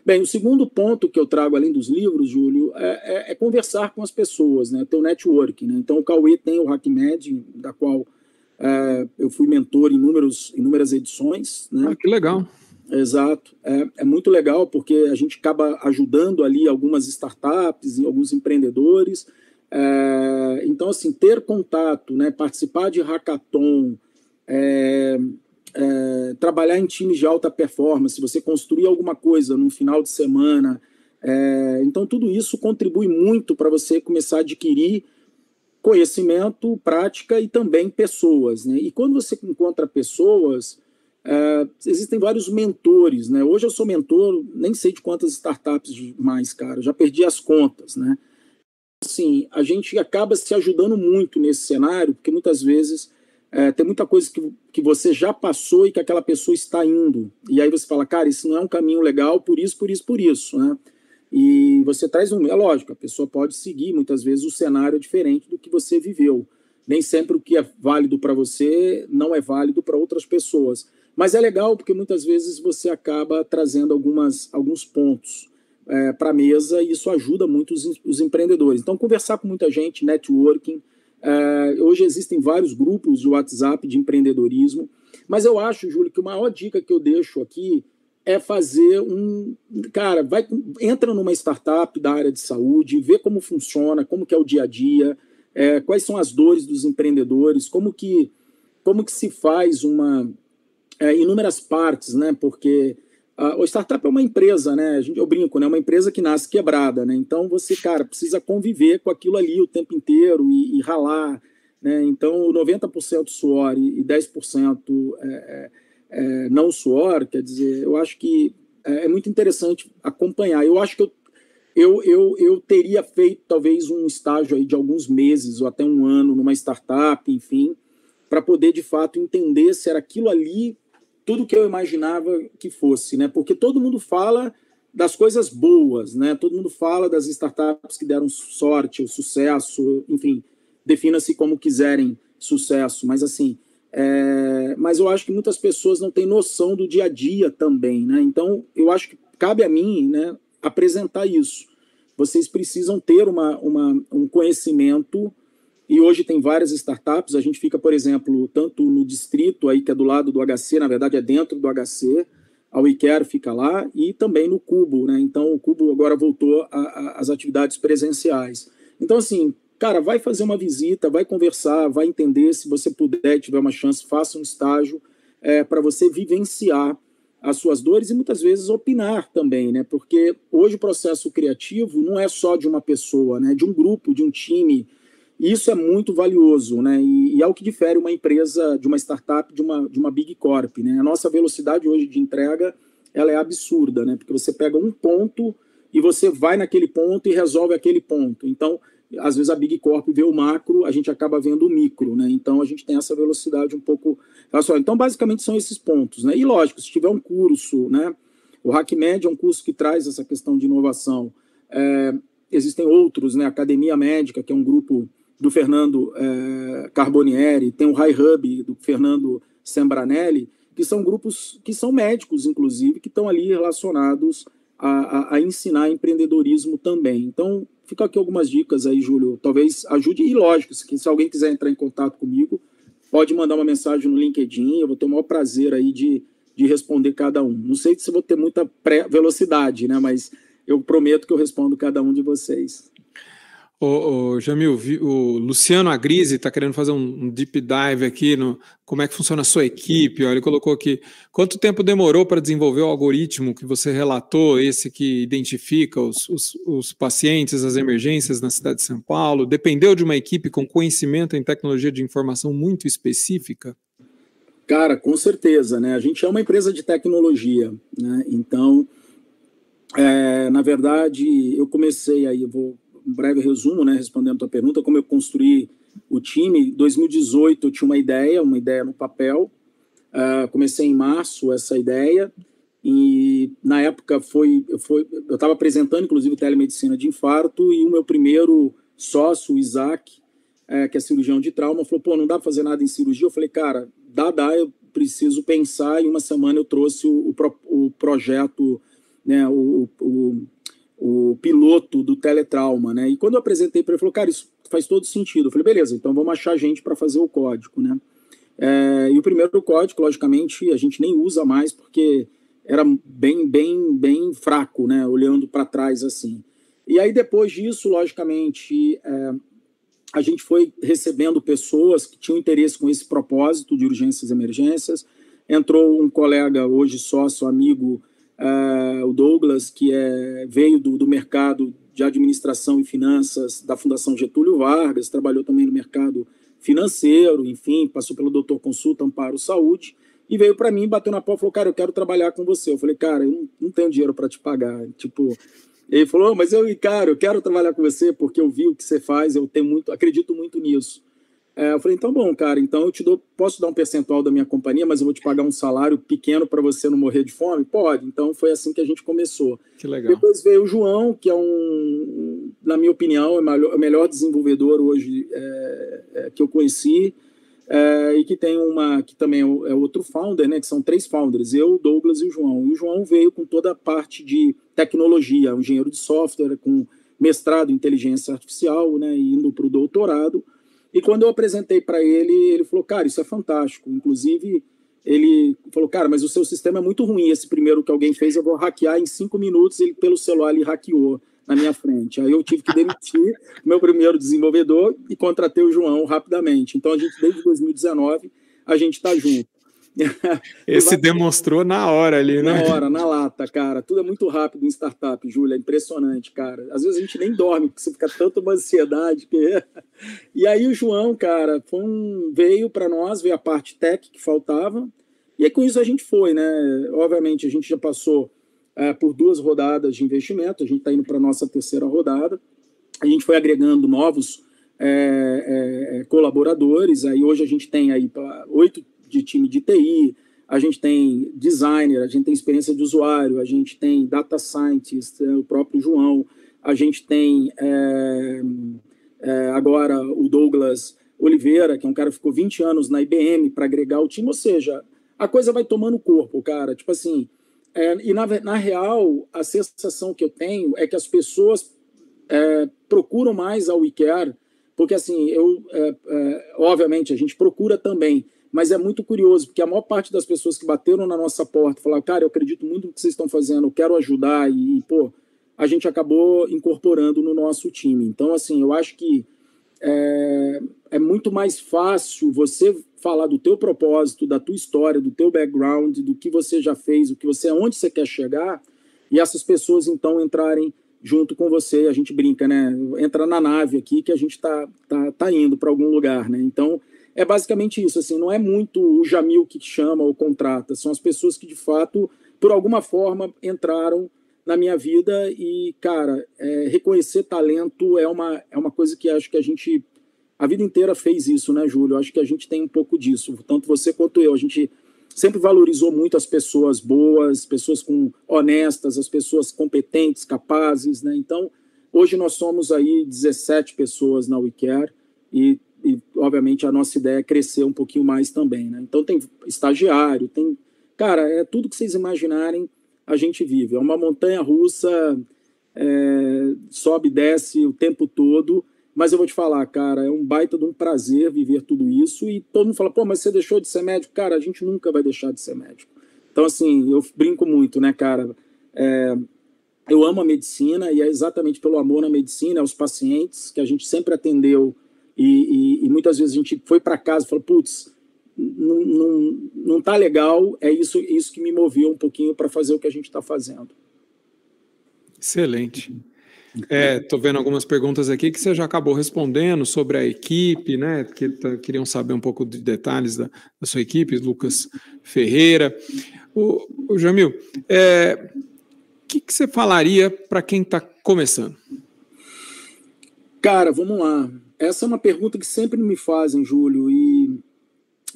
Bem, o segundo ponto que eu trago além dos livros, Júlio, é, é, é conversar com as pessoas, né? Ter o networking. Né? Então, o Cauê tem o HackMed, da qual é, eu fui mentor em inúmeros, inúmeras edições. Né? Ah, que legal. Exato. É, é, muito legal porque a gente acaba ajudando ali algumas startups e alguns empreendedores. É, então, assim, ter contato, né, participar de hackathon, é, é, trabalhar em times de alta performance, você construir alguma coisa no final de semana. É, então, tudo isso contribui muito para você começar a adquirir conhecimento, prática e também pessoas. Né? E quando você encontra pessoas, é, existem vários mentores. Né? Hoje eu sou mentor, nem sei de quantas startups mais, cara, já perdi as contas. Né? Assim, a gente acaba se ajudando muito nesse cenário, porque muitas vezes é, tem muita coisa que, que você já passou e que aquela pessoa está indo. E aí você fala, cara, isso não é um caminho legal, por isso, por isso, por isso. Né? E você traz um. É lógico, a pessoa pode seguir, muitas vezes o cenário é diferente do que você viveu. Nem sempre o que é válido para você não é válido para outras pessoas. Mas é legal porque muitas vezes você acaba trazendo algumas, alguns pontos é, para a mesa e isso ajuda muito os, os empreendedores. Então, conversar com muita gente, networking, é, hoje existem vários grupos de WhatsApp de empreendedorismo, mas eu acho, Júlio, que a maior dica que eu deixo aqui é fazer um. Cara, vai, entra numa startup da área de saúde, vê como funciona, como que é o dia a dia, é, quais são as dores dos empreendedores, como que, como que se faz uma. É, inúmeras partes, né? Porque a startup é uma empresa, né? A gente, eu brinco, né? Uma empresa que nasce quebrada, né? Então você, cara, precisa conviver com aquilo ali o tempo inteiro e, e ralar, né? Então 90% suor e 10% é, é, é, não suor, quer dizer, eu acho que é, é, muito interessante acompanhar. Eu acho que eu, eu, eu, eu teria feito talvez um estágio aí de alguns meses ou até um ano numa startup, enfim, para poder de fato entender se era aquilo ali tudo que eu imaginava que fosse, né? Porque todo mundo fala das coisas boas, né? Todo mundo fala das startups que deram sorte, o sucesso, enfim, defina-se como quiserem sucesso, mas assim, é... mas eu acho que muitas pessoas não têm noção do dia a dia também, né? Então, eu acho que cabe a mim, né, apresentar isso. Vocês precisam ter uma, uma um conhecimento e hoje tem várias startups. A gente fica, por exemplo, tanto no distrito aí que é do lado do HC, na verdade é dentro do HC. A WeCare fica lá e também no Cubo, né? Então o Cubo agora voltou às atividades presenciais. Então assim, cara, vai fazer uma visita, vai conversar, vai entender. Se você puder, tiver uma chance, faça um estágio é, para você vivenciar as suas dores e muitas vezes opinar também, né? Porque hoje o processo criativo não é só de uma pessoa, né? De um grupo, de um time isso é muito valioso, né? E, e, é o que difere uma empresa de uma startup de uma, de uma big corp, né? A nossa velocidade hoje de entrega ela é absurda, né? Porque você pega um ponto e você vai naquele ponto e resolve aquele ponto. Então, às vezes a big corp vê o macro, a gente acaba vendo o micro, né? Então a gente tem essa velocidade um pouco. Então, basicamente são esses pontos, né? E lógico, se tiver um curso, né? O HackMed é um curso que traz essa questão de inovação. É, existem outros, né? Academia Médica, que é um grupo do Fernando é, Carbonieri, tem o High Hub do Fernando Sembranelli, que são grupos que são médicos, inclusive, que estão ali relacionados a, a, a, ensinar empreendedorismo também. Então, fica aqui algumas dicas aí, Júlio, talvez ajude, e lógico, se, se alguém quiser entrar em contato comigo, pode mandar uma mensagem no LinkedIn, eu vou ter o maior prazer aí de, de responder cada um. Não sei se vou ter muita velocidade, né, mas eu prometo que eu respondo cada um de vocês. Ô, Jamil, o Luciano Agrise está querendo fazer um, deep dive aqui no como é que funciona a sua equipe. Ó, ele colocou aqui quanto tempo demorou para desenvolver o algoritmo que você relatou, esse que identifica os, os, os, pacientes, as emergências na cidade de São Paulo? Dependeu de uma equipe com conhecimento em tecnologia de informação muito específica? Cara, com certeza, né? A gente é uma empresa de tecnologia, né? Então, é, na verdade, eu comecei aí, eu vou um breve resumo, né, respondendo a tua pergunta, como eu construí o time. Em 2018 eu tinha uma ideia, uma ideia no papel. Uh, comecei em março essa ideia e na época foi, foi eu estava apresentando inclusive telemedicina de infarto e o meu primeiro sócio, o Isaac, é, que é cirurgião de trauma, falou: pô, não dá para fazer nada em cirurgia. Eu falei, cara, dá, dá, eu preciso pensar. E uma semana eu trouxe o, o, o projeto né, o, o, o piloto do teletrauma, né? E quando eu apresentei para ele, ele falou, cara, isso faz todo sentido. Eu falei, beleza, então vamos achar gente para fazer o código, né? É, e o primeiro código, logicamente, a gente nem usa mais porque era bem, bem, bem fraco, né? Olhando para trás assim. E aí depois disso, logicamente, é, a gente foi recebendo pessoas que tinham interesse com esse propósito de urgências e emergências. Entrou um colega, hoje sócio, amigo, uh, o Douglas, que é, veio do, do mercado de administração e finanças da Fundação Getúlio Vargas, trabalhou também no mercado financeiro, enfim, passou pelo Doutor Consulta Amparo Saúde, e veio para mim, bateu na porta e falou, cara, eu quero trabalhar com você. Eu falei, cara, eu não, não tenho dinheiro para te pagar. Tipo, ele falou, oh, mas eu, cara, eu quero trabalhar com você porque eu vi o que você faz, eu tenho muito, acredito muito nisso. É, eu falei, então bom, cara, então eu te dou, posso dar um percentual da minha companhia, mas eu vou te pagar um salário pequeno para você não morrer de fome? Pode. Então foi assim que a gente começou. Que legal. Depois veio o João, que é um, na minha opinião, é o melhor desenvolvedor hoje é, é, que eu conheci. É, e que tem uma, que também é, é outro founder, né, que são três founders, eu, Douglas e o João. E o João veio com toda a parte de tecnologia, um engenheiro de software, com mestrado em inteligência artificial, né, indo para o doutorado. E quando eu apresentei para ele, ele falou, cara, isso é fantástico. Inclusive, ele falou, cara, mas o seu sistema é muito ruim. Esse primeiro que alguém fez, eu vou hackear em cinco minutos. Ele, pelo celular, ele hackeou na minha frente. Aí eu tive que demitir o meu primeiro desenvolvedor e contratei o João rapidamente. Então, a gente, desde 2019, a gente está junto. Esse demonstrou na hora ali, né? Na hora, na lata, cara. Tudo é muito rápido em startup, Júlia. É impressionante, cara. Às vezes a gente nem dorme, porque você fica tanto uma ansiedade. Que... E aí o João, cara, um... veio para nós, veio a parte tech que faltava. E aí com isso a gente foi, né? Obviamente, a gente já passou é, por duas rodadas de investimento. A gente está indo para nossa terceira rodada. A gente foi agregando novos é, é, colaboradores. Aí hoje a gente tem aí oito de time de TI, a gente tem designer, a gente tem experiência de usuário, a gente tem data scientist, é, o próprio João, a gente tem é, é, agora o Douglas Oliveira, que é um cara que ficou 20 anos na IBM para agregar o time, ou seja, a coisa vai tomando corpo, cara. Tipo assim, é, e na, na real, a sensação que eu tenho é que as pessoas é, procuram mais a WeCare, porque assim, eu, é, obviamente, a gente procura também, mas é muito curioso, porque a maior parte das pessoas que bateram na nossa porta falaram, cara, eu acredito muito no que vocês estão fazendo, eu quero ajudar, e, pô, a gente acabou incorporando no nosso time. Então, assim, eu acho que é, é muito mais fácil você falar do teu propósito, da tua história, do teu background, do que você já fez, o que você, aonde você quer chegar, e essas pessoas então entrarem junto com você. A gente brinca, né? Entra na nave aqui que a gente tá, tá, tá indo para algum lugar, né? Então, é basicamente isso, assim, não é muito o Jamil que chama ou contrata, são as pessoas que de fato, por alguma forma, entraram na minha vida e, cara, é, reconhecer talento é uma, é uma coisa que acho que a gente a vida inteira fez isso, né, Júlio? Acho que a gente tem um pouco disso, tanto você quanto eu. A gente sempre valorizou muito as pessoas boas, pessoas com honestas, as pessoas competentes, capazes, né? Então, hoje nós somos aí 17 pessoas na WeCare e e, obviamente, a nossa ideia é crescer um pouquinho mais também. Né? Então, tem estagiário, tem. Cara, é tudo que vocês imaginarem, a gente vive. É uma montanha russa, é, sobe e desce o tempo todo. Mas eu vou te falar, cara, é um baita de um prazer viver tudo isso. E todo mundo fala, pô, mas você deixou de ser médico? Cara, a gente nunca vai deixar de ser médico. Então, assim, eu brinco muito, né, cara? É, eu amo a medicina e é exatamente pelo amor na medicina, aos pacientes, que a gente sempre atendeu e, e, e muitas vezes a gente foi para casa e falou, putz, não, não, não tá legal, é isso, isso que me moveu um pouquinho para fazer o que a gente está fazendo. Excelente. Estou é, vendo algumas perguntas aqui que você já acabou respondendo sobre a equipe, né? Que tá, queriam saber um pouco de detalhes da, da sua equipe, Lucas Ferreira. O, o Jamil, o é, que, que você falaria para quem está começando? Cara, vamos lá. Essa é uma pergunta que sempre me fazem, Júlio, e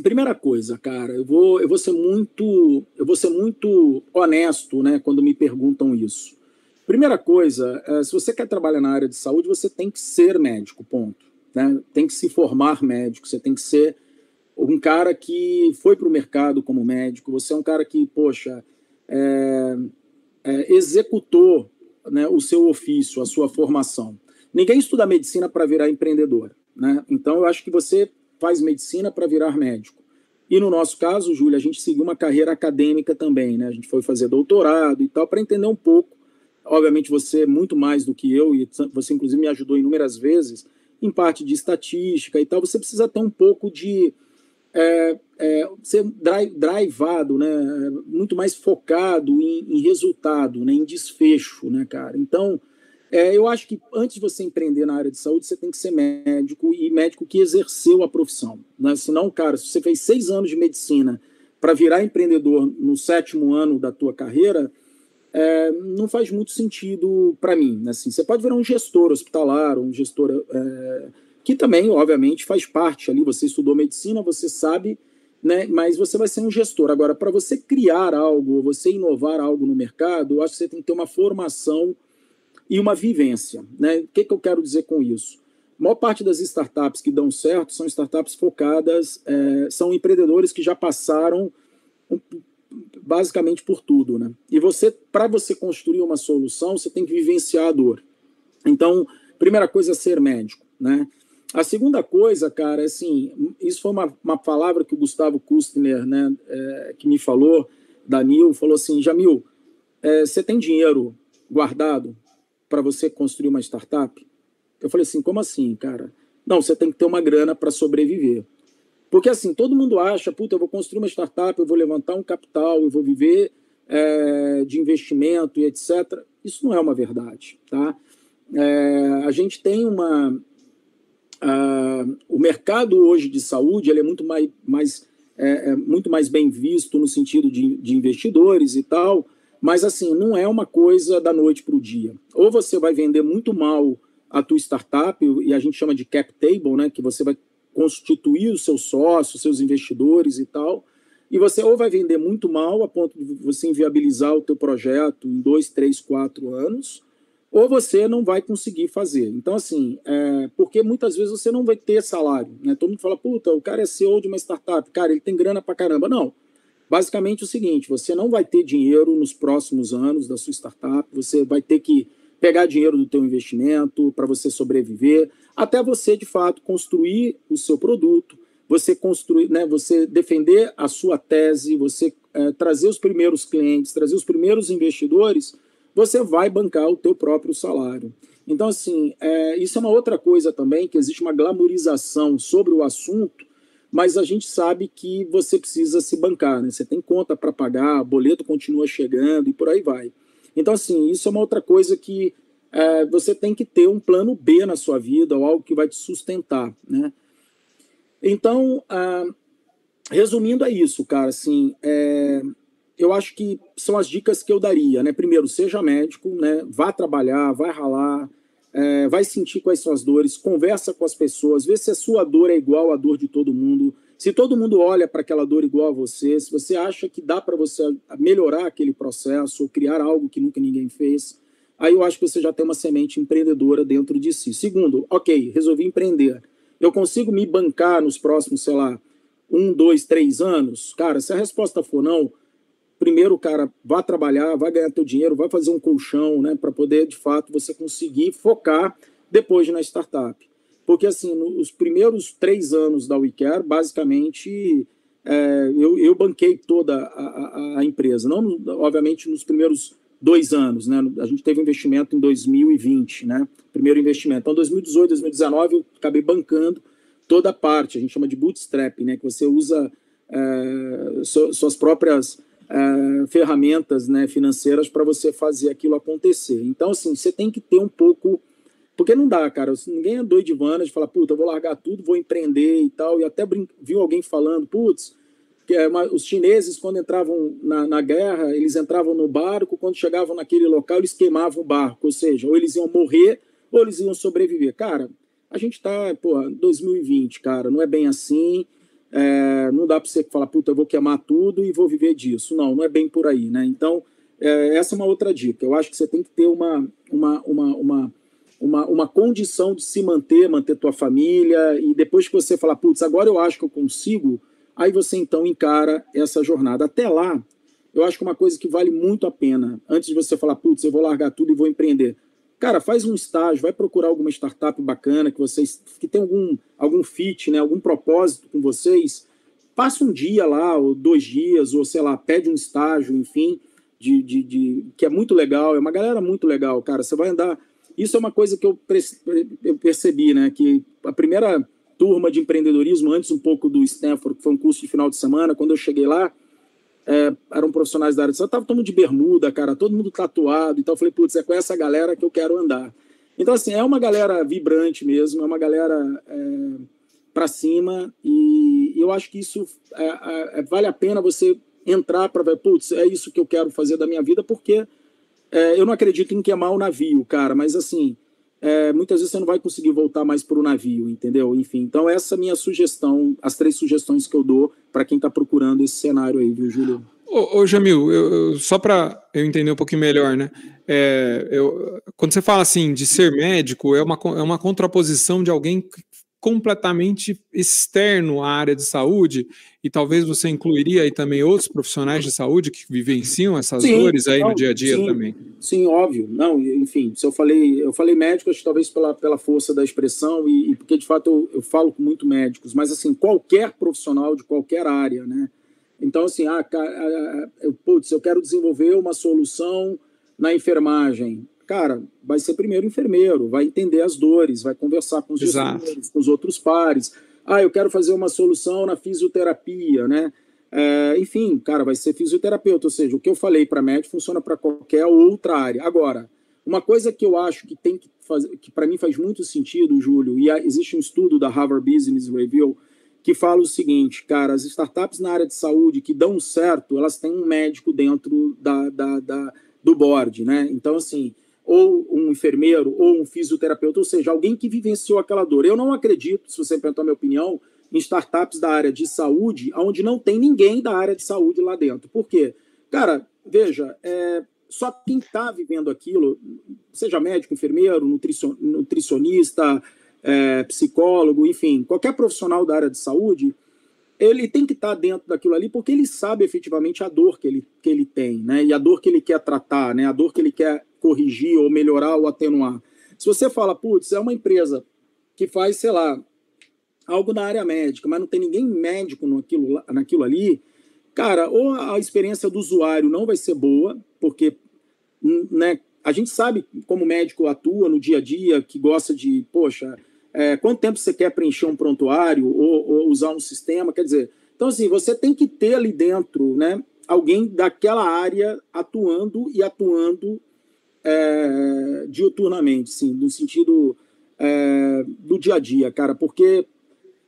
primeira coisa, cara, eu vou, eu vou ser muito, eu vou ser muito honesto, né, quando me perguntam isso. Primeira coisa, é, se você quer trabalhar na área de saúde, você tem que ser médico, ponto. Né? Tem que se formar médico, você tem que ser um cara que foi para o mercado como médico, você é um cara que, poxa, é, é, executou né, o seu ofício, a sua formação. Ninguém estuda medicina para virar empreendedor. Né? Então, eu acho que você faz medicina para virar médico. E no nosso caso, Júlia, a gente seguiu uma carreira acadêmica também. Né? A gente foi fazer doutorado e tal, para entender um pouco. Obviamente, você é muito mais do que eu, e você, inclusive, me ajudou inúmeras vezes em parte de estatística e tal. Você precisa ter um pouco de é, é, ser drivado, né, muito mais focado em, em resultado, né, em desfecho, né, cara. Então, é, eu acho que antes de você empreender na área de saúde, você tem que ser médico e médico que exerceu a profissão. Né? Senão, cara, se você fez seis anos de medicina para virar empreendedor no sétimo ano da tua carreira, é, não faz muito sentido para mim. Né? Assim, você pode virar um gestor hospitalar, um gestor é, que também, obviamente, faz parte ali. Você estudou medicina, você sabe, né? Mas você vai ser um gestor. Agora, para você criar algo, você inovar algo no mercado, eu acho que você tem que ter uma formação e uma vivência, né? O que, que eu quero dizer com isso? A maior parte das startups que dão certo são startups focadas, é, são empreendedores que já passaram basicamente por tudo, né? E você, para você construir uma solução, você tem que vivenciar a dor. Então, primeira coisa é ser médico, né? A segunda coisa, cara, é assim, isso foi uma, uma palavra que o Gustavo Kustner, né, é, que me falou, Danil, falou assim, Jamil, é, você tem dinheiro guardado para você construir uma startup? Eu falei assim, como assim, cara? Não, você tem que ter uma grana para sobreviver. Porque assim, todo mundo acha, puta, eu vou construir uma startup, eu vou levantar um capital, eu vou viver é, de investimento e etc. Isso não é uma verdade, tá? É, a gente tem uma, Uh, o mercado hoje de saúde ele é muito mais, mais, é, é muito mais bem visto no sentido de, de, investidores e tal, mas assim, não é uma coisa da noite para o dia. Ou você vai vender muito mal a tua startup, e a gente chama de cap table, né, que você vai constituir os seus sócios, seus investidores e tal, e você ou vai vender muito mal a ponto de você inviabilizar o teu projeto em dois, três, quatro anos, ou você não vai conseguir fazer. Então, assim, é, porque muitas vezes você não vai ter salário. Né? Todo mundo fala, puta, o cara é CEO de uma startup, cara, ele tem grana pra caramba. Não. Basicamente o seguinte: você não vai ter dinheiro nos próximos anos da sua startup, você vai ter que pegar dinheiro do teu investimento para você sobreviver, até você de fato construir o seu produto, você construir, né, você defender a sua tese, você é, trazer os primeiros clientes, trazer os primeiros investidores você vai bancar o teu próprio salário. Então, assim, é, isso é uma outra coisa também, que existe uma glamorização sobre o assunto, mas a gente sabe que você precisa se bancar, né? Você tem conta para pagar, boleto continua chegando e por aí vai. Então, assim, isso é uma outra coisa que é, você tem que ter um plano B na sua vida, ou algo que vai te sustentar, né? Então, ah, resumindo é isso, cara, assim, é, eu acho que são as dicas que eu daria, né? Primeiro, seja médico, né? Vá trabalhar, vai ralar, é, vai sentir quais são as dores, conversa com as pessoas, vê se a sua dor é igual à dor de todo mundo. Se todo mundo olha para aquela dor igual a você, se você acha que dá para você melhorar aquele processo ou criar algo que nunca ninguém fez, aí eu acho que você já tem uma semente empreendedora dentro de si. Segundo, ok, resolvi empreender. Eu consigo me bancar nos próximos, sei lá, um, dois, três anos? Cara, se a resposta for não, primeiro, cara, vá trabalhar, vai ganhar teu dinheiro, vai fazer um colchão, né, para poder, de fato, você conseguir focar depois na startup. Porque, assim, nos primeiros três anos da WeCare, basicamente, é, eu, eu banquei toda a, a, a, empresa. Não, obviamente, nos primeiros dois anos, né? A gente teve investimento em 2020, né? Primeiro investimento. Então, 2018, 2019, eu acabei bancando toda a parte. A gente chama de bootstrap, né? Que você usa é, suas próprias uh, ferramentas né, financeiras para você fazer aquilo acontecer. Então, assim, você tem que ter um pouco. Porque não dá, cara. Ninguém é doido de vana de falar, puta, eu vou largar tudo, vou empreender e tal. E até brin... viu alguém falando, putz, que é uma... os chineses, quando entravam na, na guerra, eles entravam no barco, quando chegavam naquele local, eles queimavam o barco. Ou seja, ou eles iam morrer, ou eles iam sobreviver. Cara, a gente tá, pô, 2020, cara, não é bem assim. É, não dá para você falar, puta, eu vou queimar tudo e vou viver disso. Não, não é bem por aí, né? Então, é, essa é uma outra dica. Eu acho que você tem que ter uma, uma, uma, uma, uma, uma condição de se manter, manter tua família, e depois que você falar, putz, agora eu acho que eu consigo, aí você então encara essa jornada. Até lá, eu acho que uma coisa que vale muito a pena, antes de você falar, putz, eu vou largar tudo e vou empreender. Cara, faz um estágio, vai procurar alguma startup bacana que vocês que tem algum algum fit, né, algum propósito com vocês. Passa um dia lá, ou dois dias, ou sei lá, pede um estágio, enfim, de, de, de que é muito legal. É uma galera muito legal, cara. Você vai andar. Isso é uma coisa que eu, eu percebi, né? Que a primeira turma de empreendedorismo, antes um pouco do Stanford, que foi um curso de final de semana, quando eu cheguei lá, é, eram profissionais da área de saúde, tava todo mundo de bermuda, cara, todo mundo tatuado, então eu falei, putz, é com essa galera que eu quero andar. Então, assim, é uma galera vibrante mesmo, é uma galera é, para cima, e eu acho que isso é, é, é vale a pena você entrar para ver, putz, é isso que eu quero fazer da minha vida, porque é, eu não acredito em queimar o navio, cara, mas assim, é, muitas vezes você não vai conseguir voltar mais para o navio, entendeu? Enfim, então essa é a minha sugestão, as três sugestões que eu dou para quem está procurando esse cenário aí, viu, Júlio? Ô, ô Jamil, eu, só para eu entender um pouquinho melhor, né? É, eu, quando você fala assim de ser médico, é uma, é uma contraposição de alguém completamente externo à área de saúde, e talvez você incluiria aí também outros profissionais de saúde que vivenciam essas sim, dores aí não, no dia a dia sim, também. Sim, óbvio. Não, enfim, se eu falei, eu falei médicos, talvez pela, pela força da expressão, e, e porque de fato eu, eu, falo com muito médicos, mas assim, qualquer profissional de qualquer área, né? Então, assim, ah, eu, putz, eu quero desenvolver uma solução na enfermagem cara, vai ser primeiro enfermeiro, vai entender as dores, vai conversar com os gestores, com os outros pares. Ah, eu quero fazer uma solução na fisioterapia, né? É, enfim, cara, vai ser fisioterapeuta, ou seja, o que eu falei para médico funciona para qualquer outra área. Agora, uma coisa que eu acho que tem que fazer, que para mim faz muito sentido, Júlio, e existe um estudo da Harvard Business Review que fala o seguinte, cara, as startups na área de saúde que dão certo, elas têm um médico dentro da, da, da do board, né? Então, assim, ou um enfermeiro, ou um fisioterapeuta, ou seja, alguém que vivenciou aquela dor. Eu não acredito, se você perguntar a minha opinião, em startups da área de saúde, onde não tem ninguém da área de saúde lá dentro. Por quê? Cara, veja, é, só quem está vivendo aquilo, seja médico, enfermeiro, nutricionista, é, psicólogo, enfim, qualquer profissional da área de saúde, ele tem que estar tá dentro daquilo ali porque ele sabe efetivamente a dor que ele, que ele tem, né? E a dor que ele quer tratar, né? A dor que ele quer corrigir ou melhorar ou atenuar. Se você fala, putz, é uma empresa que faz, sei lá, algo na área médica, mas não tem ninguém médico naquilo, naquilo ali, cara, ou a experiência do usuário não vai ser boa, porque né, a gente sabe como médico atua no dia a dia, que gosta de, poxa, é, quanto tempo você quer preencher um prontuário ou, ou, usar um sistema, quer dizer, então assim, você tem que ter ali dentro, né, alguém daquela área atuando e atuando é, diuturnamente, sim, no sentido é, do dia a dia, cara, porque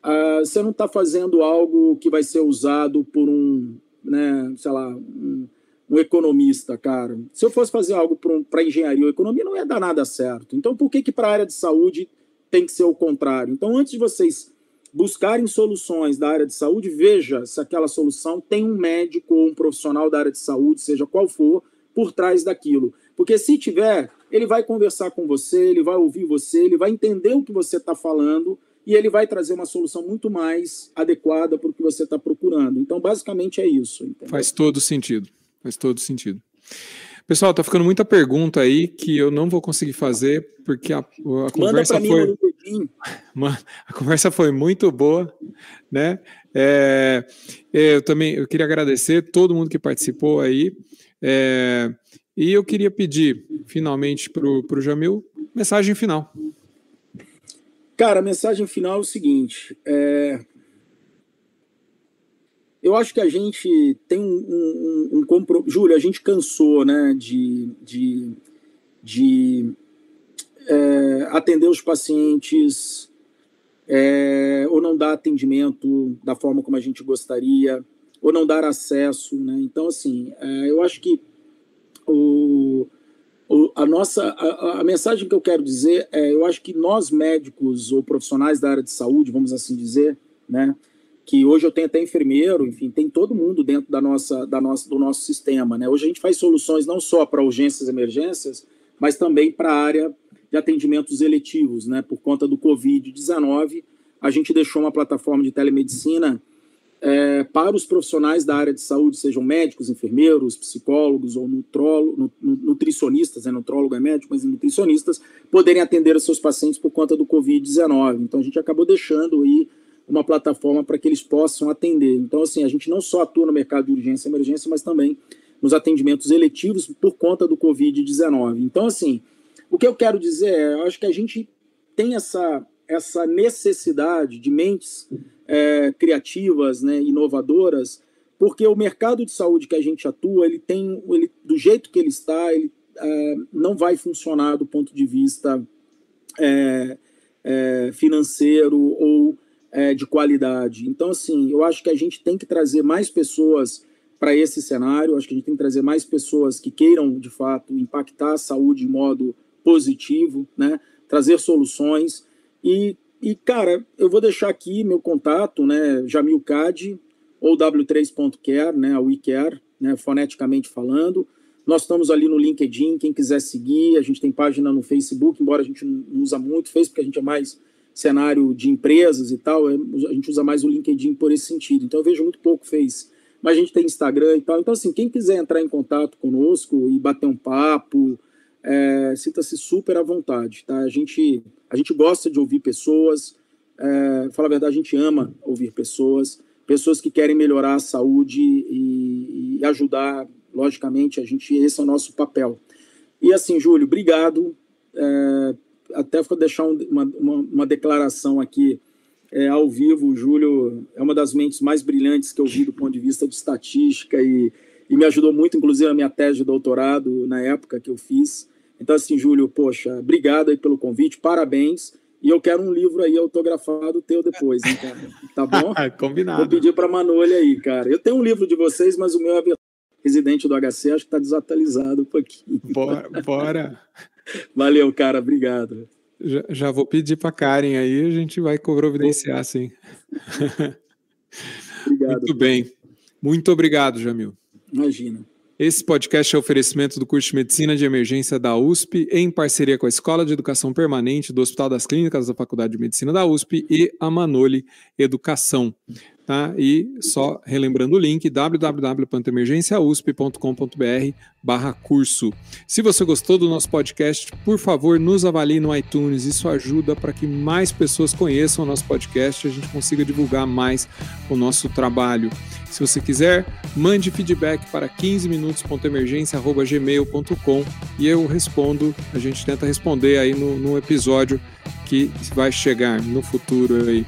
é, você não está fazendo algo que vai ser usado por um, né, sei lá, um, um economista, cara. Se eu fosse fazer algo para um, engenharia ou economia, não ia dar nada certo. Então, por que que para a área de saúde tem que ser o contrário? Então, antes de vocês buscarem soluções da área de saúde, veja se aquela solução tem um médico ou um profissional da área de saúde, seja qual for, por trás daquilo. Porque se tiver, ele vai conversar com você, ele vai ouvir você, ele vai entender o que você está falando e ele vai trazer uma solução muito mais adequada para o que você está procurando. Então, basicamente é isso. Entendeu? Faz todo sentido. Faz todo sentido. Pessoal, tá ficando muita pergunta aí que eu não vou conseguir fazer porque a, a conversa foi a conversa foi muito boa, né? É, eu também eu queria agradecer todo mundo que participou aí. É, e eu queria pedir, finalmente, para o Jamil, mensagem final. Cara, a mensagem final é o seguinte: é... eu acho que a gente tem um, um, um compromisso. Júlio, a gente cansou né, de, de, de é, atender os pacientes é, ou não dar atendimento da forma como a gente gostaria, ou não dar acesso. Né? Então, assim, é, eu acho que o, o, a nossa a, a, mensagem que eu quero dizer é, eu acho que nós médicos ou profissionais da área de saúde, vamos assim dizer, né, que hoje eu tenho até enfermeiro, enfim, tem todo mundo dentro da nossa, da nossa, do nosso sistema, né? Hoje a gente faz soluções não só para urgências e emergências, mas também para a área de atendimentos eletivos, né? Por conta do Covid-19, a gente deixou uma plataforma de telemedicina é, para os profissionais da área de saúde, sejam médicos, enfermeiros, psicólogos ou nutrolo, nutricionistas, né, nutrólogo é médico, mas nutricionistas, poderem atender os seus pacientes por conta do Covid-19. Então, a gente acabou deixando aí uma plataforma para que eles possam atender. Então, assim, a gente não só atua no mercado de urgência e emergência, mas também nos atendimentos eletivos por conta do Covid-19. Então, assim, o que eu quero dizer é, eu acho que a gente tem essa, essa necessidade de mentes é, criativas, né, inovadoras, porque o mercado de saúde que a gente atua, ele tem, ele, do jeito que ele está, ele é, não vai funcionar do ponto de vista é, é financeiro ou é, de qualidade. Então, assim, eu acho que a gente tem que trazer mais pessoas para esse cenário, acho que a gente tem que trazer mais pessoas que queiram, de fato, impactar a saúde de modo positivo, né? trazer soluções e e, cara, eu vou deixar aqui meu contato, né? Jamil Cad ou W3.care, né? A WeCare, né? Foneticamente falando. Nós estamos ali no LinkedIn, quem quiser seguir, a gente tem página no Facebook, embora a gente não usa muito, Facebook a gente é mais cenário de empresas e tal, é, a gente usa mais o LinkedIn por esse sentido. Então eu vejo muito pouco Face, mas a gente tem Instagram e tal. Então, assim, quem quiser entrar em contato conosco e bater um papo, é, sinta-se super à vontade, tá? A gente a gente gosta de ouvir pessoas, é, fala a verdade, a gente ama ouvir pessoas, pessoas que querem melhorar a saúde e, e ajudar, logicamente, a gente, esse é o nosso papel. E assim, Júlio, obrigado. É, até vou deixar uma, uma, uma declaração aqui é, ao vivo. O Júlio é uma das mentes mais brilhantes que eu vi do ponto de vista de estatística e, e me ajudou muito, inclusive, a minha tese de doutorado na época que eu fiz. Então, assim, Júlio, poxa, obrigado aí pelo convite, parabéns. E eu quero um livro aí autografado teu depois, hein, cara? Tá bom? Combinado. Vou pedir para Manolha aí, cara. Eu tenho um livro de vocês, mas o meu é residente do HC, acho que está desatualizado um pouquinho. Bora, bora. Valeu, cara, obrigado. Já, já vou pedir para Karen aí, a gente vai providenciar, sim. Obrigado. Muito bem. Muito obrigado, Jamil. Imagina. Esse podcast é oferecimento do curso de Medicina de Emergência da USP, em parceria com a Escola de Educação Permanente do Hospital das Clínicas da Faculdade de Medicina da USP e a Manoli Educação. Tá? E só relembrando o link www.emergenciausp.com.br barra curso. Se você gostou do nosso podcast, por favor, nos avalie no iTunes. Isso ajuda para que mais pessoas conheçam o nosso podcast e a gente consiga divulgar mais o nosso trabalho. Se você quiser, mande feedback para 15minutos.emergência.gmail.com e eu respondo, a gente tenta responder aí no, no episódio que vai chegar no futuro aí.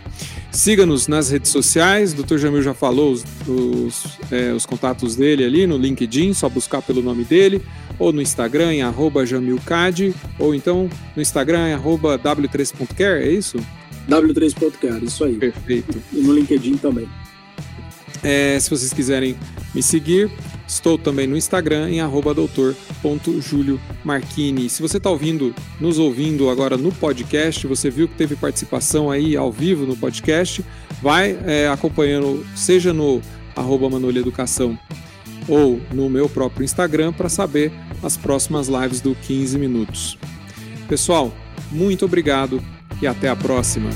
Siga-nos nas redes sociais, o Dr. Jamil já falou os, os, é, os, contatos dele ali no LinkedIn, só buscar pelo nome dele, ou no Instagram em arroba jamilcad, ou então no Instagram em arroba w3.care, é isso? W3.care, isso aí. Perfeito. E no LinkedIn também. É, se vocês quiserem me seguir, estou também no Instagram em doutor.juliomarchini. Se você está ouvindo, nos ouvindo agora no podcast, você viu que teve participação aí ao vivo no podcast, vai é, acompanhando, seja no arroba Educação ou no meu próprio Instagram para saber as próximas lives do 15 minutos. Pessoal, muito obrigado e até a próxima.